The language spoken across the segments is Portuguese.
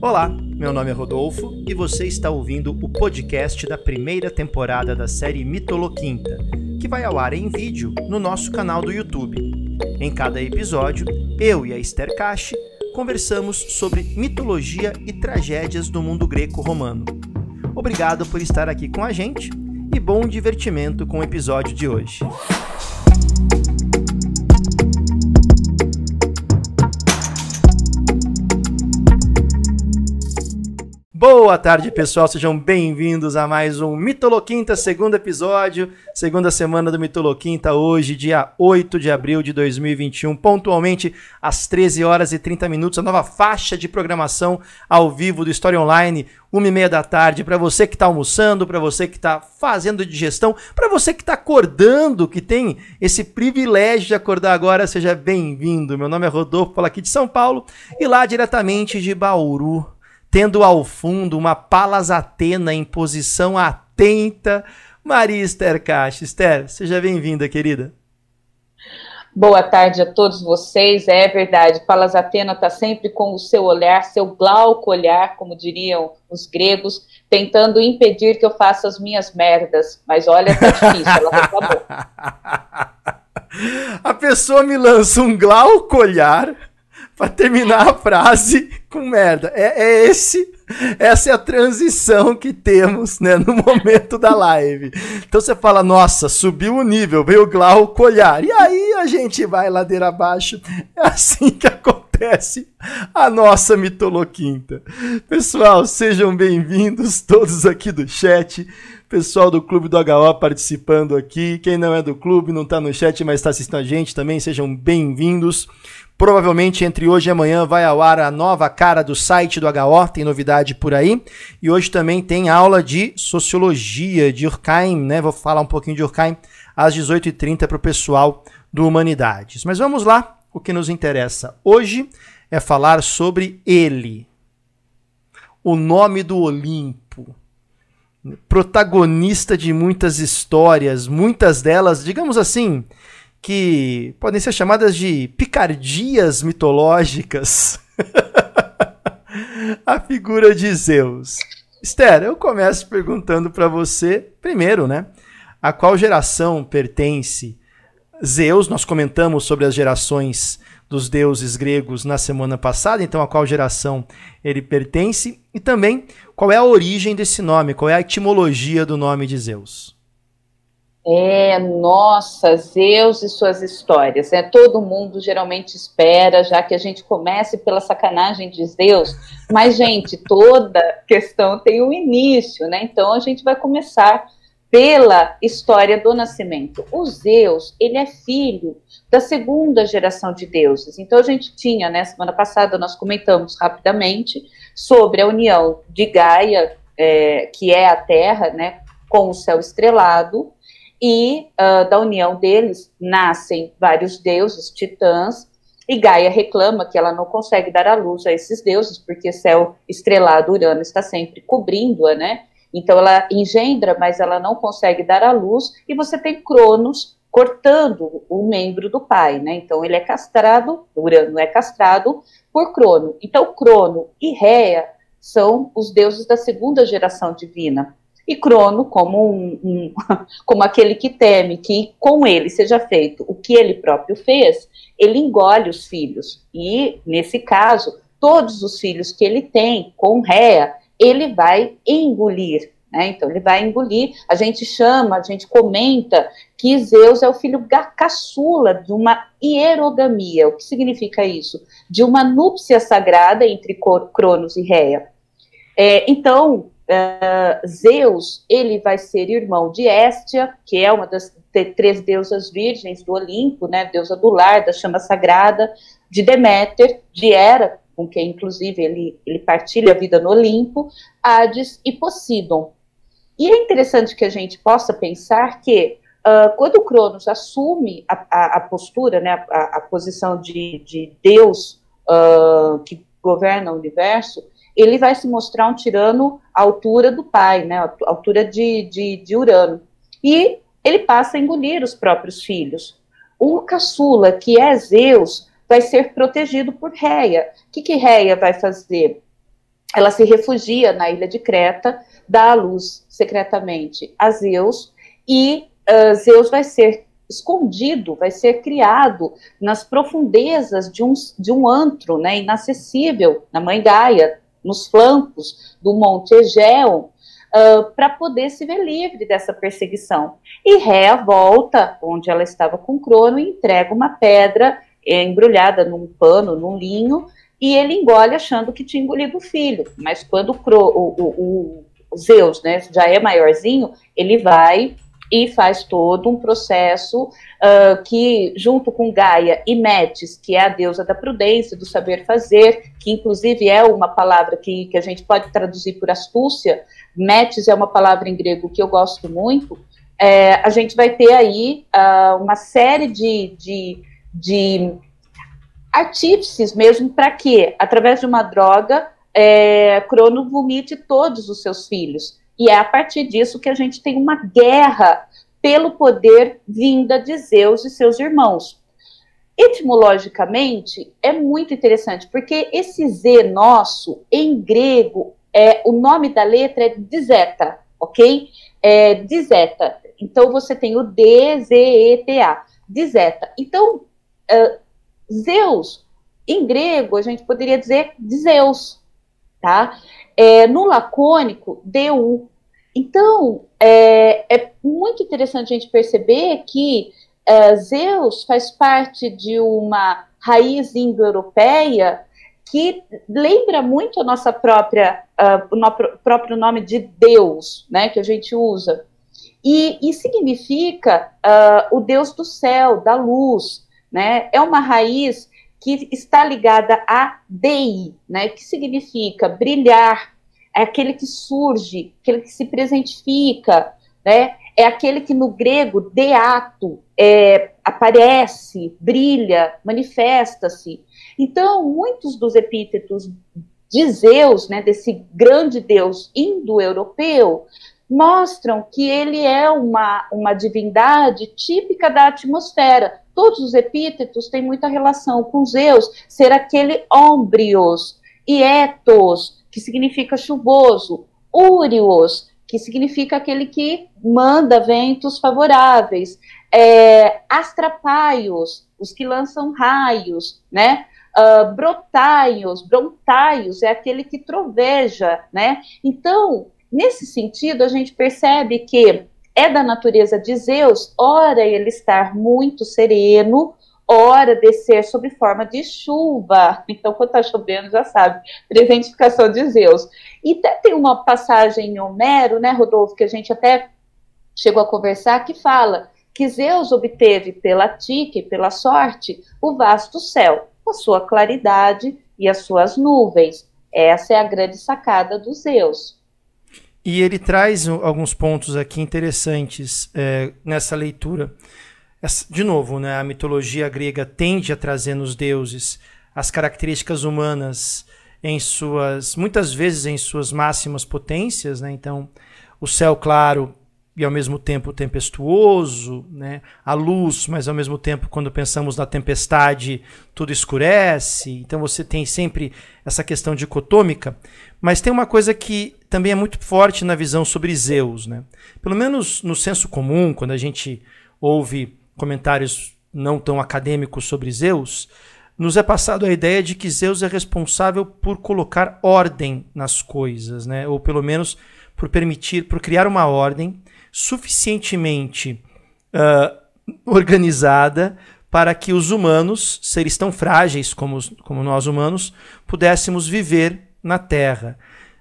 Olá, meu nome é Rodolfo e você está ouvindo o podcast da primeira temporada da série Mitoloquinta, que vai ao ar em vídeo no nosso canal do YouTube. Em cada episódio, eu e a Esther Kashi conversamos sobre mitologia e tragédias do mundo greco-romano. Obrigado por estar aqui com a gente e bom divertimento com o episódio de hoje. Boa tarde, pessoal. Sejam bem-vindos a mais um Mitoloquinta, segundo episódio, segunda semana do Mitoloquinta, hoje, dia 8 de abril de 2021, pontualmente às 13 horas e 30 minutos, a nova faixa de programação ao vivo do História Online, uma e meia da tarde, para você que está almoçando, para você que está fazendo digestão, para você que está acordando, que tem esse privilégio de acordar agora, seja bem-vindo. Meu nome é Rodolfo, falo aqui de São Paulo e lá diretamente de Bauru tendo ao fundo uma Palas Atena em posição atenta, Maria Esther Caixa. Esther, seja bem-vinda, querida. Boa tarde a todos vocês. É verdade, Palas Atena está sempre com o seu olhar, seu glauco olhar, como diriam os gregos, tentando impedir que eu faça as minhas merdas. Mas olha, tá difícil, ela acabou. A pessoa me lança um glauco olhar para terminar a frase com merda. É, é, esse, essa é a transição que temos, né, no momento da live. Então você fala, nossa, subiu o nível, veio o Glauco olhar. E aí a gente vai ladeira abaixo. É assim que acontece a nossa mitoloquinta. Pessoal, sejam bem-vindos todos aqui do chat pessoal do Clube do HO participando aqui. Quem não é do clube, não está no chat, mas está assistindo a gente também, sejam bem-vindos. Provavelmente entre hoje e amanhã vai ao ar a nova cara do site do HO, tem novidade por aí. E hoje também tem aula de sociologia de Durkheim, né? Vou falar um pouquinho de Durkheim às 18h30 para o pessoal do Humanidades. Mas vamos lá, o que nos interessa hoje é falar sobre ele, o nome do Olimpo, protagonista de muitas histórias, muitas delas, digamos assim, que podem ser chamadas de picardias mitológicas. a figura de Zeus. Esther, eu começo perguntando para você, primeiro, né? A qual geração pertence Zeus? Nós comentamos sobre as gerações dos deuses gregos na semana passada, então a qual geração ele pertence? E também qual é a origem desse nome, qual é a etimologia do nome de Zeus? É, nossa, Zeus e suas histórias. Né? Todo mundo geralmente espera, já que a gente comece pela sacanagem de Zeus. Mas, gente, toda questão tem um início, né? Então a gente vai começar pela história do nascimento. O Zeus, ele é filho da segunda geração de deuses. Então a gente tinha, né, semana passada nós comentamos rapidamente sobre a união de Gaia, é, que é a Terra, né, com o céu estrelado, e uh, da união deles nascem vários deuses, titãs, e Gaia reclama que ela não consegue dar a luz a esses deuses, porque céu estrelado Urano está sempre cobrindo-a, né? Então ela engendra, mas ela não consegue dar a luz, e você tem Cronos cortando o membro do pai, né? Então ele é castrado, Urano é castrado por Crono. Então Crono e Réia são os deuses da segunda geração divina e Crono como, um, um, como aquele que teme que com ele seja feito o que ele próprio fez, ele engole os filhos. E, nesse caso, todos os filhos que ele tem com Réa, ele vai engolir. Né? Então, ele vai engolir. A gente chama, a gente comenta que Zeus é o filho caçula de uma hierogamia. O que significa isso? De uma núpcia sagrada entre Cronos e Réa. É, então, Uh, Zeus, ele vai ser irmão de Hestia, que é uma das três deusas virgens do Olimpo, né, deusa do lar, da chama sagrada, de Deméter, de Hera, com quem inclusive ele, ele partilha a vida no Olimpo, Hades e Poseidon. E é interessante que a gente possa pensar que uh, quando Cronos assume a, a, a postura, né, a, a, posição de, de Deus uh, que governa o universo, ele vai se mostrar um tirano à altura do pai, né, à altura de, de, de Urano. E ele passa a engolir os próprios filhos. O caçula, que é Zeus, vai ser protegido por Reia. O que, que Reia vai fazer? Ela se refugia na ilha de Creta, dá a luz secretamente a Zeus, e uh, Zeus vai ser escondido, vai ser criado nas profundezas de um, de um antro né, inacessível, na Mãe Gaia, nos flancos do Monte Egeu, uh, para poder se ver livre dessa perseguição. E Réa volta onde ela estava com Crono e entrega uma pedra é, embrulhada num pano, num linho, e ele engole achando que tinha engolido o filho. Mas quando o, o, o, Zeus né, já é maiorzinho, ele vai e faz todo um processo uh, que, junto com Gaia e Metis, que é a deusa da prudência, do saber fazer, que inclusive é uma palavra que, que a gente pode traduzir por astúcia, Metis é uma palavra em grego que eu gosto muito, é, a gente vai ter aí uh, uma série de, de, de artífices mesmo para que, através de uma droga, é, Crono vomite todos os seus filhos. E é a partir disso que a gente tem uma guerra pelo poder vinda de Zeus e seus irmãos. Etimologicamente, é muito interessante, porque esse Z nosso, em grego, é, o nome da letra é Dzeta, ok? É Dzeta. Então, você tem o D, Z, E, T, A. Dzeta. Então, uh, Zeus, em grego, a gente poderia dizer Zeus, tá? É, no lacônico, DU. Então, é, é, muito interessante a gente perceber que é, Zeus faz parte de uma raiz indo-europeia que lembra muito a nossa própria, uh, o no, próprio nome de Deus, né, que a gente usa. E, e significa uh, o Deus do céu, da luz, né? É uma raiz que está ligada a Dei, né, que significa brilhar, é aquele que surge, aquele que se presentifica, né? É aquele que no grego, deato, é, aparece, brilha, manifesta-se. Então, muitos dos epítetos de Zeus, né, desse grande deus indo-europeu, mostram que ele é uma, uma divindade típica da atmosfera. Todos os epítetos têm muita relação com Zeus, ser aquele ombrios, e etos, que significa chuvoso, Urios, que significa aquele que manda ventos favoráveis, é, astrapaios, os que lançam raios, né? Uh, brotaios, brontaios é aquele que troveja, né? Então, nesse sentido, a gente percebe que é da natureza de Zeus, ora ele estar muito sereno, hora descer sob forma de chuva. Então, quando está chovendo, já sabe, presentificação de Zeus. E até tem uma passagem em Homero, né, Rodolfo, que a gente até chegou a conversar, que fala que Zeus obteve pela tique, pela sorte, o vasto céu, a sua claridade e as suas nuvens. Essa é a grande sacada dos Zeus. E ele traz alguns pontos aqui interessantes é, nessa leitura de novo, né, a mitologia grega tende a trazer nos deuses as características humanas em suas, muitas vezes em suas máximas potências, né? Então, o céu claro e ao mesmo tempo tempestuoso, né? A luz, mas ao mesmo tempo quando pensamos na tempestade, tudo escurece. Então você tem sempre essa questão dicotômica, mas tem uma coisa que também é muito forte na visão sobre Zeus, né? Pelo menos no senso comum, quando a gente ouve comentários não tão acadêmicos sobre Zeus, nos é passado a ideia de que Zeus é responsável por colocar ordem nas coisas, né? ou pelo menos por permitir, por criar uma ordem suficientemente uh, organizada para que os humanos, seres tão frágeis como, como nós humanos, pudéssemos viver na Terra.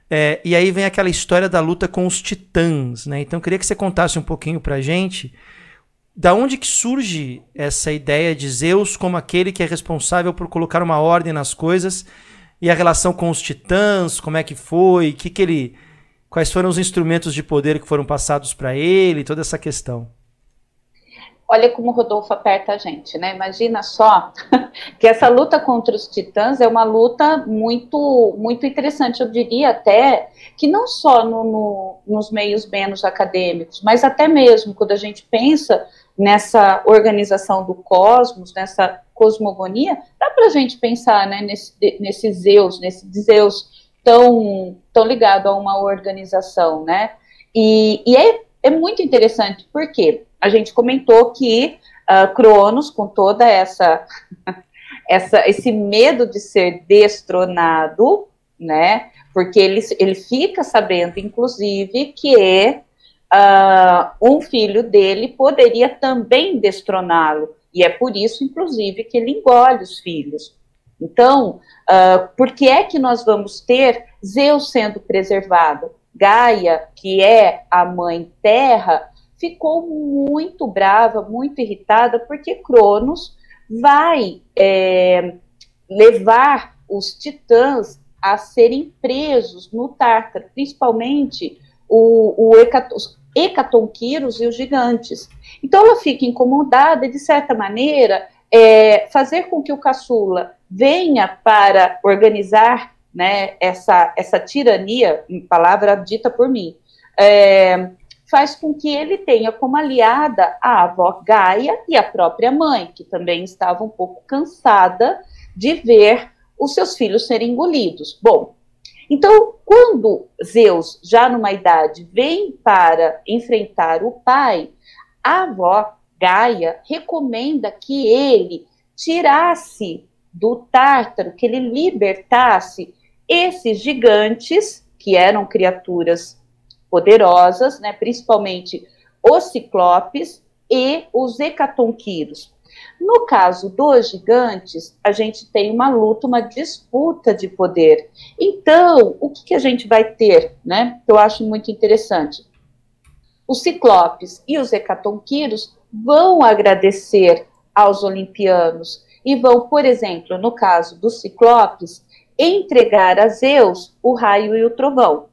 É, e aí vem aquela história da luta com os titãs. Né? Então eu queria que você contasse um pouquinho para a gente da onde que surge essa ideia de Zeus como aquele que é responsável por colocar uma ordem nas coisas e a relação com os titãs, como é que foi, que que ele, quais foram os instrumentos de poder que foram passados para ele, toda essa questão. Olha como Rodolfo aperta a gente, né? Imagina só que essa luta contra os titãs é uma luta muito, muito interessante. Eu diria até que não só no, no, nos meios menos acadêmicos, mas até mesmo quando a gente pensa nessa organização do cosmos, nessa cosmogonia, dá para a gente pensar né, nesse, nesse Zeus, nesse Zeus tão, tão ligado a uma organização, né? E, e é, é muito interessante, porque a gente comentou que uh, Cronos, com toda essa, essa esse medo de ser destronado, né? Porque ele, ele fica sabendo, inclusive, que uh, um filho dele poderia também destroná-lo. E é por isso, inclusive, que ele engole os filhos. Então, uh, por que é que nós vamos ter Zeus sendo preservado? Gaia, que é a mãe terra, ficou muito brava, muito irritada, porque Cronos vai é, levar os titãs a serem presos no Tártaro, principalmente o, o os hecatonquiros e os gigantes. Então ela fica incomodada de certa maneira, é, fazer com que o caçula venha para organizar né, essa, essa tirania, palavra dita por mim, é, faz com que ele tenha como aliada a avó Gaia e a própria mãe, que também estava um pouco cansada de ver os seus filhos serem engolidos. Bom, então, quando Zeus, já numa idade, vem para enfrentar o pai, a avó Gaia recomenda que ele tirasse do Tártaro, que ele libertasse esses gigantes, que eram criaturas poderosas, né, principalmente os ciclopes e os hecatonquiros. No caso dos gigantes, a gente tem uma luta, uma disputa de poder. Então, o que, que a gente vai ter, né? Que eu acho muito interessante. Os ciclopes e os hecatonquiros vão agradecer aos olimpianos e vão, por exemplo, no caso dos ciclopes, entregar a Zeus o raio e o trovão.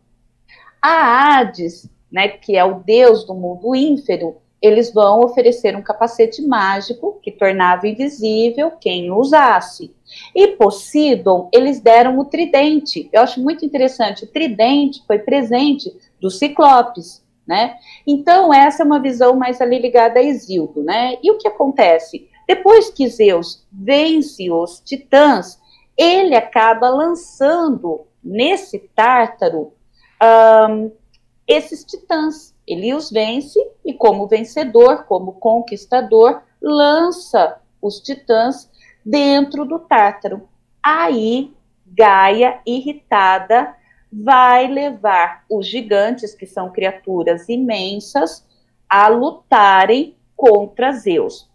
A Hades, né, que é o deus do mundo ínfero, eles vão oferecer um capacete mágico que tornava invisível quem o usasse. E Poseidon, eles deram o tridente. Eu acho muito interessante. O tridente foi presente dos ciclopes, né? Então, essa é uma visão mais ali ligada a Exildo, né? E o que acontece? Depois que Zeus vence os titãs, ele acaba lançando nesse tártaro um, esses titãs. Ele os vence e, como vencedor, como conquistador, lança os titãs dentro do Tártaro. Aí, Gaia, irritada, vai levar os gigantes, que são criaturas imensas, a lutarem contra Zeus.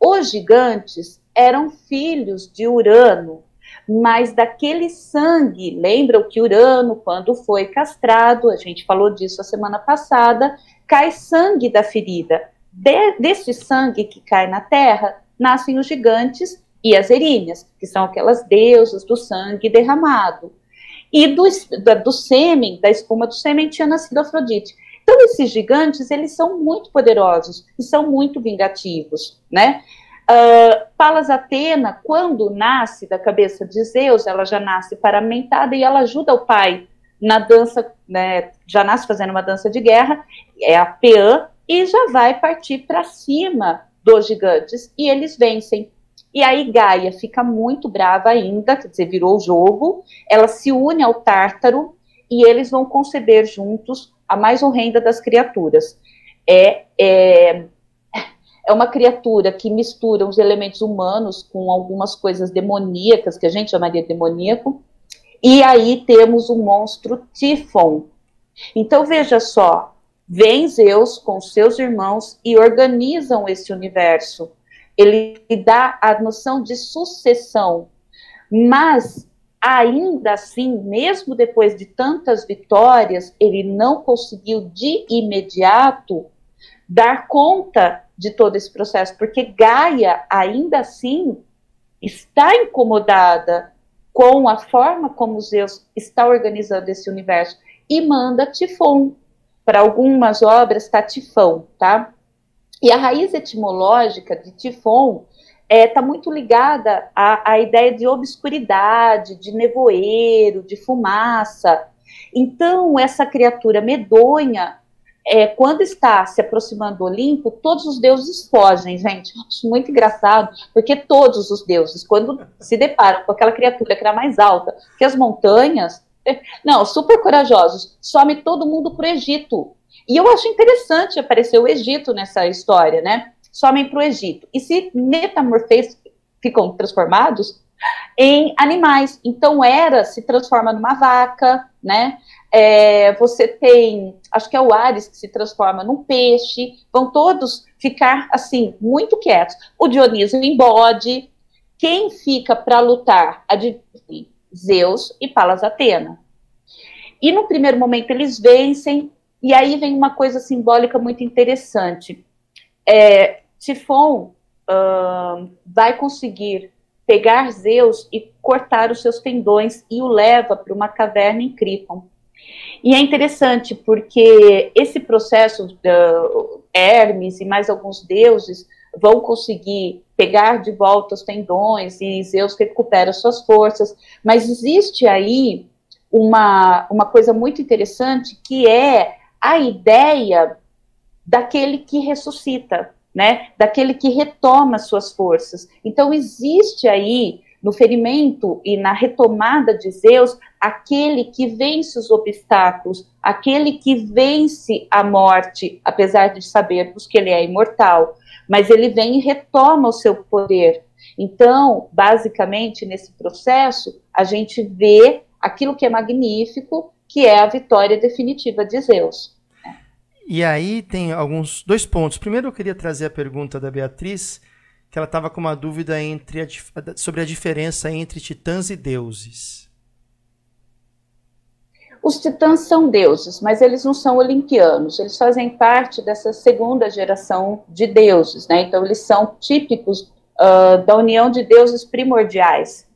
Os gigantes eram filhos de Urano, mas daquele sangue, lembram que Urano, quando foi castrado, a gente falou disso a semana passada, cai sangue da ferida. De, desse sangue que cai na terra, nascem os gigantes e as erinhas, que são aquelas deusas do sangue derramado. E do, do sêmen, da espuma do sêmen, tinha nascido Afrodite. Então, esses gigantes, eles são muito poderosos e são muito vingativos, né? Uh, Palas Atena, quando nasce da cabeça de Zeus, ela já nasce paramentada e ela ajuda o pai na dança, né, já nasce fazendo uma dança de guerra, é a Peã, e já vai partir para cima dos gigantes, e eles vencem. E aí Gaia fica muito brava ainda, quer dizer, virou o jogo, ela se une ao Tártaro, e eles vão conceber juntos a mais horrenda das criaturas. É, é é uma criatura que mistura os elementos humanos com algumas coisas demoníacas, que a gente chamaria de demoníaco, e aí temos o monstro Tifon. Então veja só, vem Zeus com seus irmãos e organizam esse universo. Ele dá a noção de sucessão, mas ainda assim, mesmo depois de tantas vitórias, ele não conseguiu de imediato dar conta de todo esse processo, porque Gaia, ainda assim, está incomodada com a forma como Zeus está organizando esse universo e manda Tifon. Para algumas obras está Tifão, tá? E a raiz etimológica de Tifon está é, tá muito ligada à, à ideia de obscuridade, de nevoeiro, de fumaça. Então, essa criatura medonha é, quando está se aproximando do Olimpo, todos os deuses fogem, gente. Acho muito engraçado, porque todos os deuses, quando se deparam com aquela criatura que era mais alta que as montanhas, não, super corajosos, some todo mundo para o Egito. E eu acho interessante aparecer o Egito nessa história, né? Somem para o Egito. E se metamorfeiam, ficam transformados em animais. Então, Era se transforma numa vaca, né? É, você tem, acho que é o Ares que se transforma num peixe, vão todos ficar assim, muito quietos. O Dionísio em bode. Quem fica para lutar? Adivinhe, Zeus e Palas Atena. E no primeiro momento eles vencem, e aí vem uma coisa simbólica muito interessante. É, Tifon uh, vai conseguir pegar Zeus e cortar os seus tendões e o leva para uma caverna em Cripon. E é interessante porque esse processo, uh, Hermes e mais alguns deuses vão conseguir pegar de volta os tendões e Zeus recupera suas forças, mas existe aí uma, uma coisa muito interessante que é a ideia daquele que ressuscita, né? Daquele que retoma suas forças. Então existe aí no ferimento e na retomada de Zeus aquele que vence os obstáculos, aquele que vence a morte, apesar de sabermos que ele é imortal, mas ele vem e retoma o seu poder. Então, basicamente, nesse processo, a gente vê aquilo que é magnífico, que é a vitória definitiva de Zeus. E aí tem alguns dois pontos. Primeiro eu queria trazer a pergunta da Beatriz, que ela estava com uma dúvida entre a, sobre a diferença entre titãs e deuses. Os titãs são deuses, mas eles não são olimpianos. Eles fazem parte dessa segunda geração de deuses, né? Então eles são típicos uh, da união de deuses primordiais.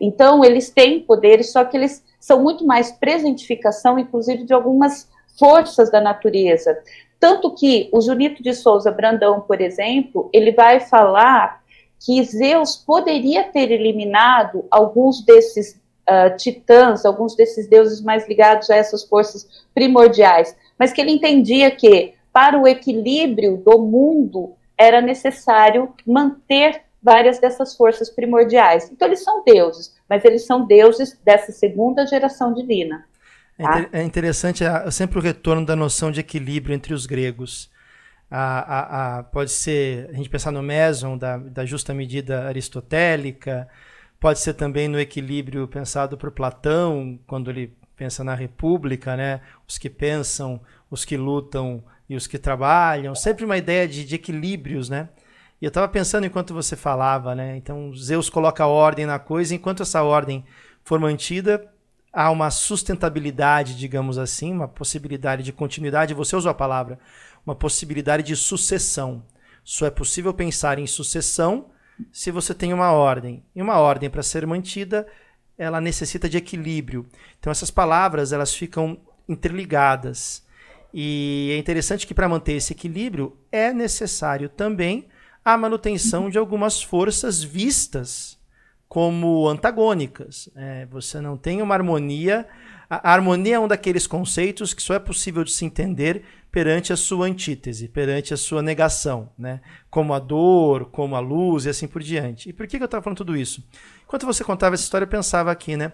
Então, eles têm poderes, só que eles são muito mais presentificação, inclusive, de algumas forças da natureza. Tanto que o Junito de Souza Brandão, por exemplo, ele vai falar que Zeus poderia ter eliminado alguns desses uh, titãs, alguns desses deuses mais ligados a essas forças primordiais, mas que ele entendia que, para o equilíbrio do mundo, era necessário manter várias dessas forças primordiais. Então, eles são deuses, mas eles são deuses dessa segunda geração divina. É tá? É interessante é, sempre o retorno da noção de equilíbrio entre os gregos. A, a, a, pode ser, a gente pensar no meson, da, da justa medida aristotélica, pode ser também no equilíbrio pensado por Platão, quando ele pensa na república, né? os que pensam, os que lutam e os que trabalham, sempre uma ideia de, de equilíbrios, né? E eu estava pensando enquanto você falava, né? Então Zeus coloca ordem na coisa, enquanto essa ordem for mantida, há uma sustentabilidade, digamos assim, uma possibilidade de continuidade. Você usou a palavra, uma possibilidade de sucessão. Só é possível pensar em sucessão se você tem uma ordem. E uma ordem para ser mantida, ela necessita de equilíbrio. Então essas palavras elas ficam interligadas. E é interessante que para manter esse equilíbrio é necessário também a manutenção de algumas forças vistas como antagônicas. É, você não tem uma harmonia. A, harmonia é um daqueles conceitos que só é possível de se entender perante a sua antítese, perante a sua negação, né? como a dor, como a luz e assim por diante. E por que eu estava falando tudo isso? Enquanto você contava essa história, eu pensava aqui, né?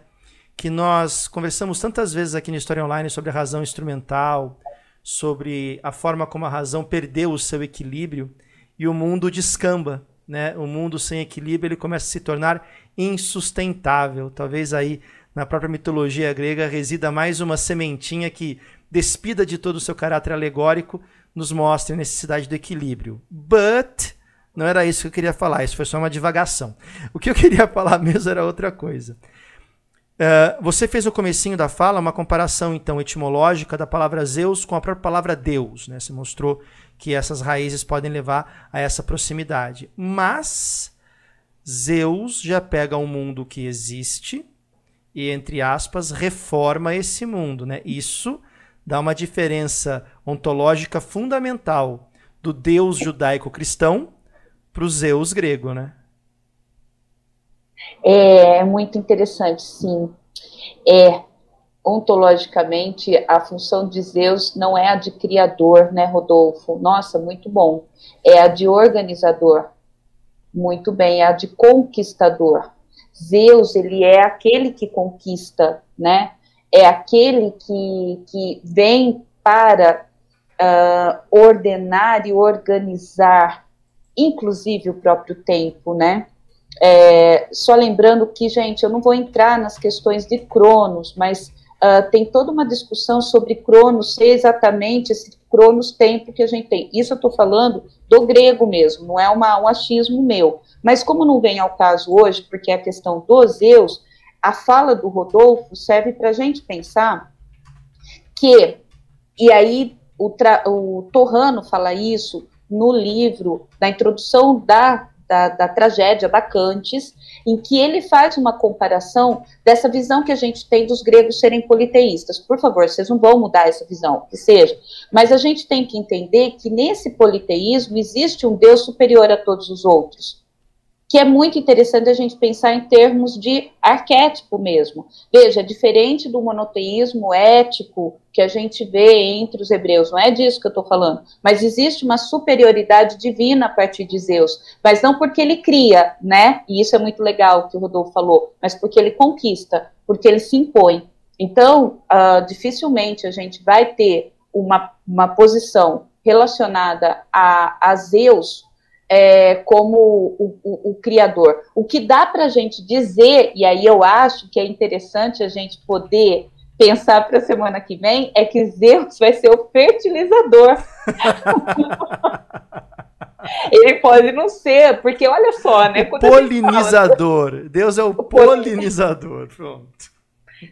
Que nós conversamos tantas vezes aqui no História Online sobre a razão instrumental, sobre a forma como a razão perdeu o seu equilíbrio e o mundo descamba, né? O mundo sem equilíbrio ele começa a se tornar insustentável. Talvez aí na própria mitologia grega resida mais uma sementinha que despida de todo o seu caráter alegórico, nos mostre a necessidade do equilíbrio. But não era isso que eu queria falar, isso foi só uma divagação. O que eu queria falar mesmo era outra coisa. Uh, você fez no comecinho da fala uma comparação então etimológica da palavra Zeus com a própria palavra Deus, né? Você mostrou que essas raízes podem levar a essa proximidade. Mas Zeus já pega um mundo que existe e, entre aspas, reforma esse mundo. Né? Isso dá uma diferença ontológica fundamental do Deus judaico-cristão para o Zeus grego. Né? É muito interessante, sim. É, ontologicamente, a função de Zeus não é a de criador, né, Rodolfo? Nossa, muito bom. É a de organizador. Muito bem, é a de conquistador. Zeus, ele é aquele que conquista, né? É aquele que, que vem para uh, ordenar e organizar, inclusive o próprio tempo, né? É, só lembrando que, gente, eu não vou entrar nas questões de Cronos, mas uh, tem toda uma discussão sobre Cronos ser exatamente esse Cronos tempo que a gente tem. Isso eu estou falando do grego mesmo, não é uma, um achismo meu. Mas como não vem ao caso hoje, porque é a questão dos Zeus, a fala do Rodolfo serve para a gente pensar que, e aí o, o Torrano fala isso no livro, na introdução da, da, da, tragédia da Cantes, em que ele faz uma comparação dessa visão que a gente tem dos gregos serem politeístas. Por favor, vocês não vão mudar essa visão, que seja. Mas a gente tem que entender que nesse politeísmo existe um Deus superior a todos os outros que é muito interessante a gente pensar em termos de arquétipo mesmo. Veja, diferente do monoteísmo ético que a gente vê entre os hebreus, não é disso que eu estou falando, mas existe uma superioridade divina a partir de Zeus, mas não porque ele cria, né? E isso é muito legal que o Rodolfo falou, mas porque ele conquista, porque ele se impõe. Então, uh, dificilmente a gente vai ter uma, uma posição relacionada a, a Zeus é, como o, o, o, criador. O que dá para a gente dizer, e aí eu acho que é interessante a gente poder pensar para a semana que vem, é que Zeus vai ser o fertilizador. Ele pode não ser, porque olha só, né? polinizador. Fala, Deus é o, o polinizador. Pronto.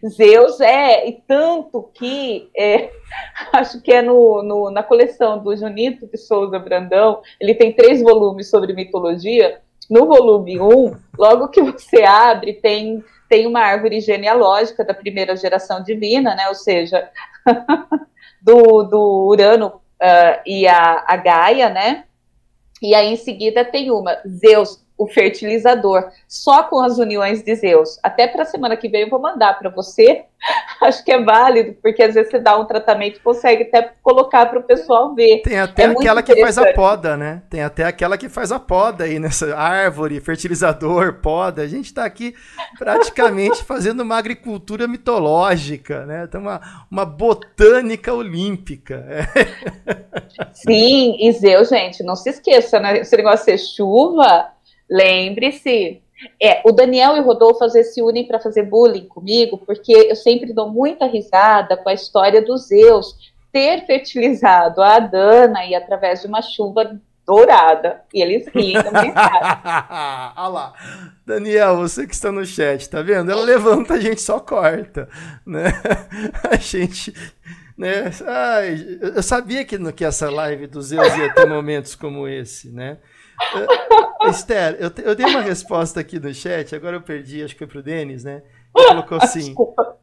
Zeus é, e tanto que é, acho que é no, no, na coleção do Junito de Souza Brandão, ele tem três volumes sobre mitologia. No volume 1, um, logo que você abre, tem, tem uma árvore genealógica da primeira geração divina, né? Ou seja, do, do Urano uh, e a, a Gaia, né? E aí em seguida tem uma, Zeus o fertilizador, só com as uniões de Zeus. Até para a semana que vem eu vou mandar para você. Acho que é válido, porque às vezes você dá um tratamento e consegue até colocar para o pessoal ver. Tem até é aquela que faz a poda, né? Tem até aquela que faz a poda aí nessa árvore, fertilizador, poda. A gente está aqui praticamente fazendo uma agricultura mitológica, né? Então, uma, uma botânica olímpica. Sim, e Zeus, gente, não se esqueça, né? Esse negócio de ser chuva Lembre-se. É, o Daniel e o Rodolfo às vezes se unem para fazer bullying comigo, porque eu sempre dou muita risada com a história dos Zeus ter fertilizado a Adana e através de uma chuva dourada. E eles riem também. Olha lá. Daniel, você que está no chat, tá vendo? Ela levanta, a gente só corta, né? A gente né? Ai, eu sabia que, que essa live dos Zeus ia ter momentos como esse, né? Esther, eu, eu dei uma resposta aqui no chat, agora eu perdi, acho que foi pro Denis, né? Ele colocou assim: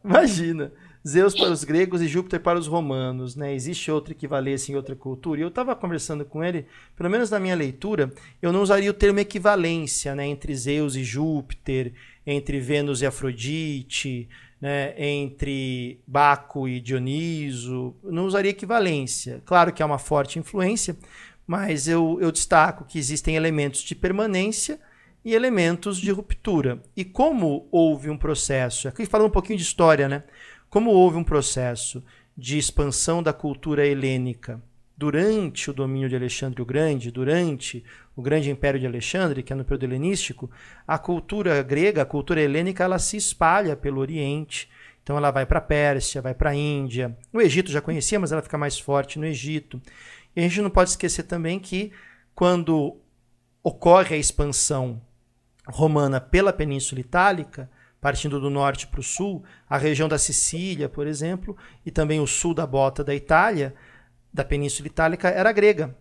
imagina, Zeus para os gregos e Júpiter para os romanos, né? Existe outra equivalência em outra cultura. E eu estava conversando com ele, pelo menos na minha leitura, eu não usaria o termo equivalência, né? Entre Zeus e Júpiter, entre Vênus e Afrodite, né? Entre Baco e Dioniso. Eu não usaria equivalência. Claro que há uma forte influência, mas eu, eu destaco que existem elementos de permanência e elementos de ruptura. E como houve um processo, aqui falando um pouquinho de história, né? Como houve um processo de expansão da cultura helênica durante o domínio de Alexandre o Grande, durante o grande império de Alexandre, que é no período helenístico, a cultura grega, a cultura helênica, ela se espalha pelo Oriente. Então ela vai para a Pérsia, vai para a Índia. No Egito já conhecia, mas ela fica mais forte no Egito. E a gente não pode esquecer também que quando ocorre a expansão romana pela Península Itálica, partindo do norte para o sul, a região da Sicília, por exemplo, e também o sul da bota da Itália, da Península Itálica, era grega.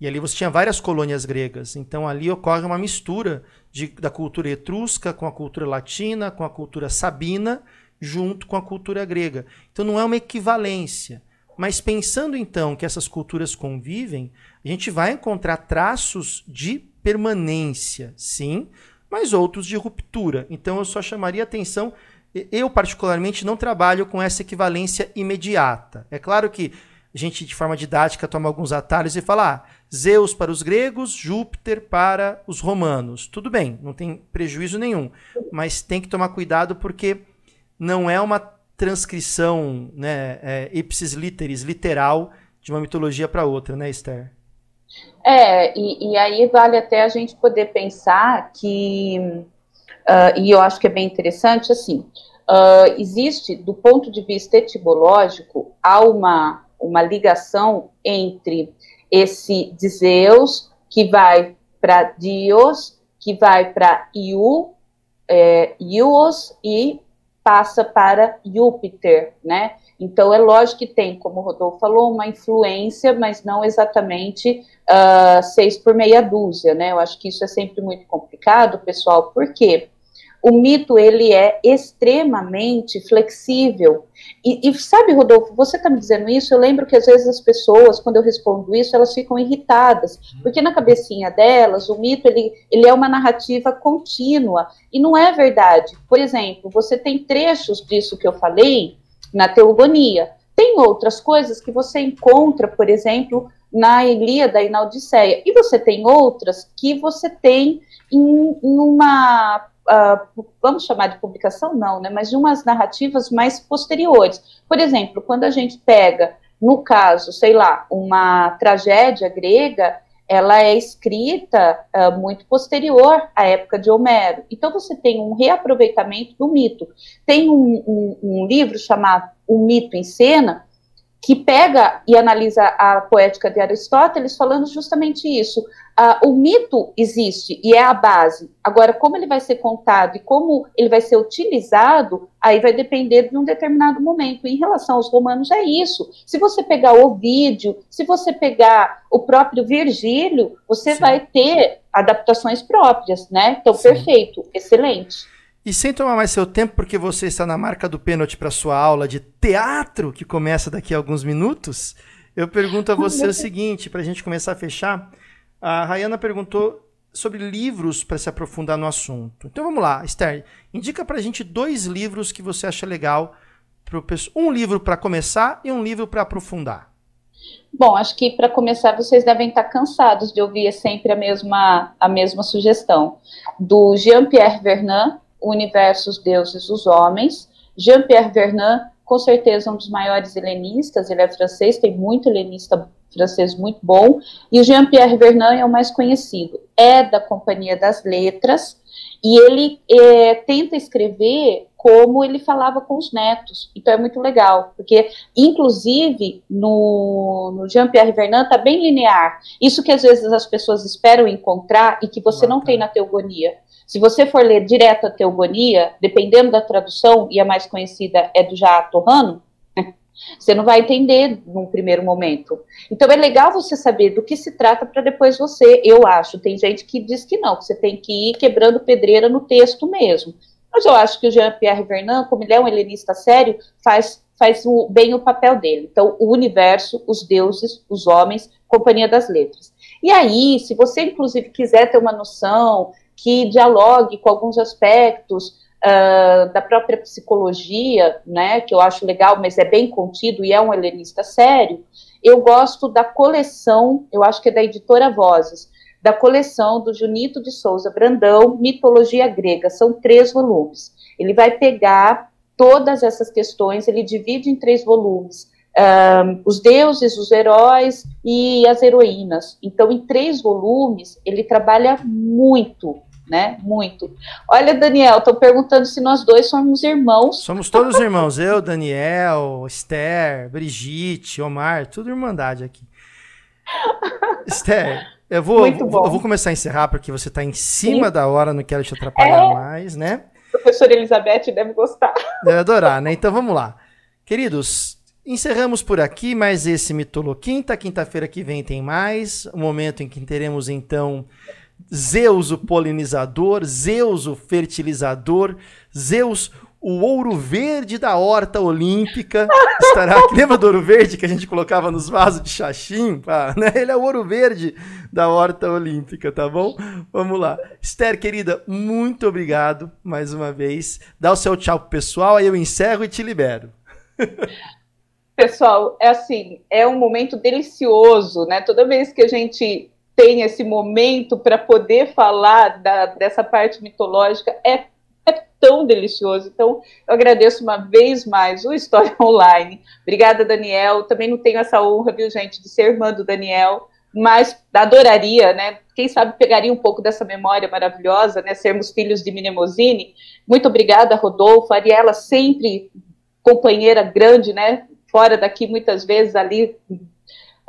E ali você tinha várias colônias gregas. Então ali ocorre uma mistura de, da cultura etrusca com a cultura latina, com a cultura sabina, junto com a cultura grega. Então não é uma equivalência. Mas pensando então que essas culturas convivem, a gente vai encontrar traços de permanência, sim, mas outros de ruptura. Então eu só chamaria atenção eu particularmente não trabalho com essa equivalência imediata. É claro que a gente, de forma didática, toma alguns atalhos e fala: ah, Zeus para os gregos, Júpiter para os romanos. Tudo bem, não tem prejuízo nenhum, mas tem que tomar cuidado porque não é uma transcrição né, é, ipsis literis, literal, de uma mitologia para outra, né, Esther? É, e, e, aí vale até a gente poder pensar que, uh, e eu acho que é bem interessante, assim, uh, existe, do ponto de vista etimológico, há uma, uma ligação entre esse de Zeus, que vai para Dios, que vai para Iu, é, Ios e passa para Júpiter, né? Então é lógico que tem, como o Rodolfo falou, uma influência, mas não exatamente uh, seis por meia dúzia, né? Eu acho que isso é sempre muito complicado, pessoal, porque o mito ele é extremamente flexível. E, e, sabe, Rodolfo, você está me dizendo isso? Eu lembro que às vezes as pessoas, quando eu respondo isso, elas ficam irritadas, porque na cabecinha delas o mito ele, ele é uma narrativa contínua e não é verdade. Por exemplo, você tem trechos disso que eu falei na teogonia. Tem outras coisas que você encontra, por exemplo, na Ilíada e na Odisseia. E você tem outras que você tem em, em uma uh, vamos chamar de publicação, não, né, mas de umas narrativas mais posteriores. Por exemplo, quando a gente pega, no caso, sei lá, uma tragédia grega, ela é escrita uh, muito posterior à época de Homero. Então você tem um reaproveitamento do mito. Tem um, um, um livro chamado O Mito em Cena, que pega e analisa a poética de Aristóteles falando justamente isso. Uh, o mito existe e é a base. Agora, como ele vai ser contado e como ele vai ser utilizado, aí vai depender de um determinado momento. em relação aos romanos, é isso. Se você pegar o vídeo, se você pegar o próprio Virgílio, você Sim. vai ter adaptações próprias, né? Então, Sim. perfeito, excelente. E sem tomar mais seu tempo, porque você está na marca do pênalti para sua aula de teatro, que começa daqui a alguns minutos, eu pergunto a você o seguinte, para a gente começar a fechar. A Rayana perguntou sobre livros para se aprofundar no assunto. Então vamos lá, Esther, indica para a gente dois livros que você acha legal. Pro, um livro para começar e um livro para aprofundar. Bom, acho que para começar vocês devem estar cansados de ouvir sempre a mesma, a mesma sugestão. Do Jean-Pierre Vernant, o universo, os deuses, os homens. Jean-Pierre Vernant, com certeza um dos maiores helenistas, ele é francês, tem muito helenista francês muito bom, e o Jean-Pierre Vernant é o mais conhecido. É da Companhia das Letras, e ele é, tenta escrever como ele falava com os netos. Então é muito legal, porque, inclusive, no, no Jean-Pierre Vernant está bem linear. Isso que às vezes as pessoas esperam encontrar e que você não tem na teogonia. Se você for ler direto a Teogonia, dependendo da tradução, e a mais conhecida é do Jaá Torrano, você não vai entender num primeiro momento. Então é legal você saber do que se trata para depois você, eu acho, tem gente que diz que não, que você tem que ir quebrando pedreira no texto mesmo. Mas eu acho que o Jean-Pierre Vernant, como ele é um helenista sério, faz, faz o, bem o papel dele. Então, o universo, os deuses, os homens, companhia das letras. E aí, se você inclusive quiser ter uma noção que dialogue com alguns aspectos uh, da própria psicologia, né, que eu acho legal, mas é bem contido e é um helenista sério, eu gosto da coleção, eu acho que é da editora Vozes, da coleção do Junito de Souza Brandão, Mitologia Grega, são três volumes. Ele vai pegar todas essas questões, ele divide em três volumes. Um, os deuses, os heróis e as heroínas. Então, em três volumes, ele trabalha muito né? Muito. Olha, Daniel, estou perguntando se nós dois somos irmãos. Somos todos irmãos. Eu, Daniel, Esther, Brigitte, Omar, tudo irmandade aqui. Esther, eu vou, eu vou começar a encerrar porque você está em cima Sim. da hora, não quero te atrapalhar é. mais, né? Professora Elizabeth deve gostar. Deve adorar, né? Então vamos lá. Queridos, encerramos por aqui mais esse Mitolo Quinta. Quinta-feira que vem tem mais. O momento em que teremos então Zeus o polinizador, Zeus o fertilizador, Zeus o ouro verde da horta olímpica estará aqui. Lembra do ouro verde que a gente colocava nos vasos de xaxim? Pá, né? Ele é o ouro verde da horta olímpica, tá bom? Vamos lá. Esther, querida, muito obrigado mais uma vez. Dá o seu tchau pro pessoal, aí eu encerro e te libero. Pessoal, é assim, é um momento delicioso, né? Toda vez que a gente tem esse momento para poder falar da, dessa parte mitológica, é tão delicioso. Então, eu agradeço uma vez mais o História Online. Obrigada, Daniel. Também não tenho essa honra, viu, gente, de ser irmã do Daniel, mas adoraria, né? Quem sabe pegaria um pouco dessa memória maravilhosa, né? Sermos filhos de Minemosini. Muito obrigada, Rodolfo. Ariela, sempre companheira grande, né? Fora daqui, muitas vezes ali.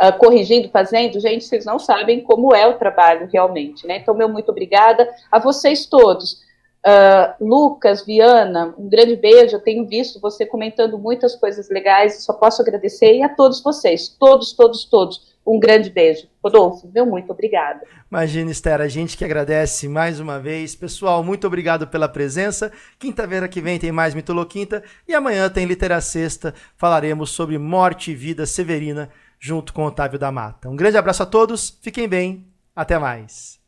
Uh, corrigindo, fazendo, gente, vocês não sabem como é o trabalho realmente, né? Então, meu muito obrigada a vocês todos. Uh, Lucas, Viana, um grande beijo. Eu tenho visto você comentando muitas coisas legais, só posso agradecer. E a todos vocês, todos, todos, todos, um grande beijo. Rodolfo, meu muito obrigada. Imagina, Esther, a gente que agradece mais uma vez. Pessoal, muito obrigado pela presença. Quinta-feira que vem tem mais Mitoloquinta e amanhã tem Litera Sexta. Falaremos sobre morte e vida severina junto com Otávio da Mata. Um grande abraço a todos, fiquem bem, até mais.